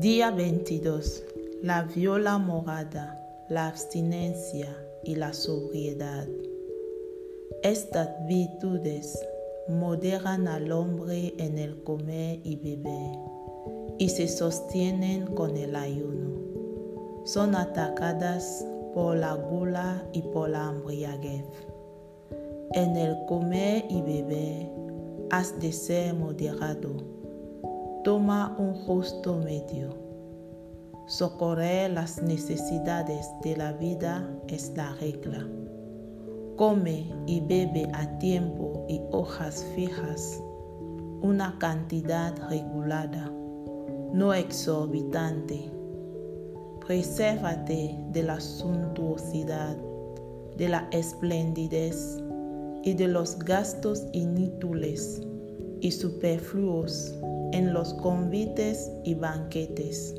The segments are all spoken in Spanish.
Día 22. La viola morada, la abstinencia y la sobriedad. Estas virtudes moderan al hombre en el comer y beber y se sostienen con el ayuno. Son atacadas por la gula y por la embriaguez. En el comer y beber has de ser moderado. Toma un justo medio. Socorrer las necesidades de la vida es la regla. Come y bebe a tiempo y hojas fijas, una cantidad regulada, no exorbitante. Presérvate de la suntuosidad, de la esplendidez y de los gastos inútiles y superfluos en los convites y banquetes.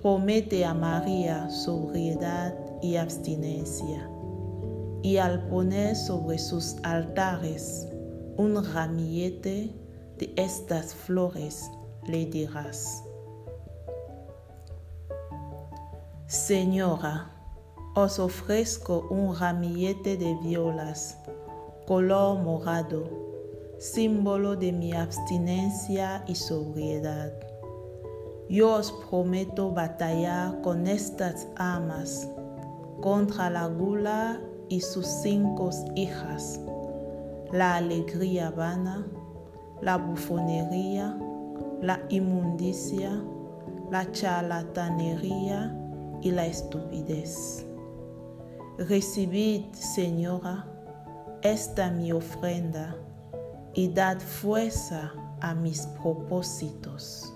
Promete a María sobriedad y abstinencia, y al poner sobre sus altares un ramillete de estas flores, le dirás, Señora, os ofrezco un ramillete de violas color morado, símbolo de mi abstinencia y sobriedad. Yo os prometo batallar con estas amas contra la gula y sus cinco hijas, la alegría vana, la bufonería, la inmundicia, la charlatanería y la estupidez. Recibid, Señora, esta mi ofrenda y dad fuerza a mis propósitos.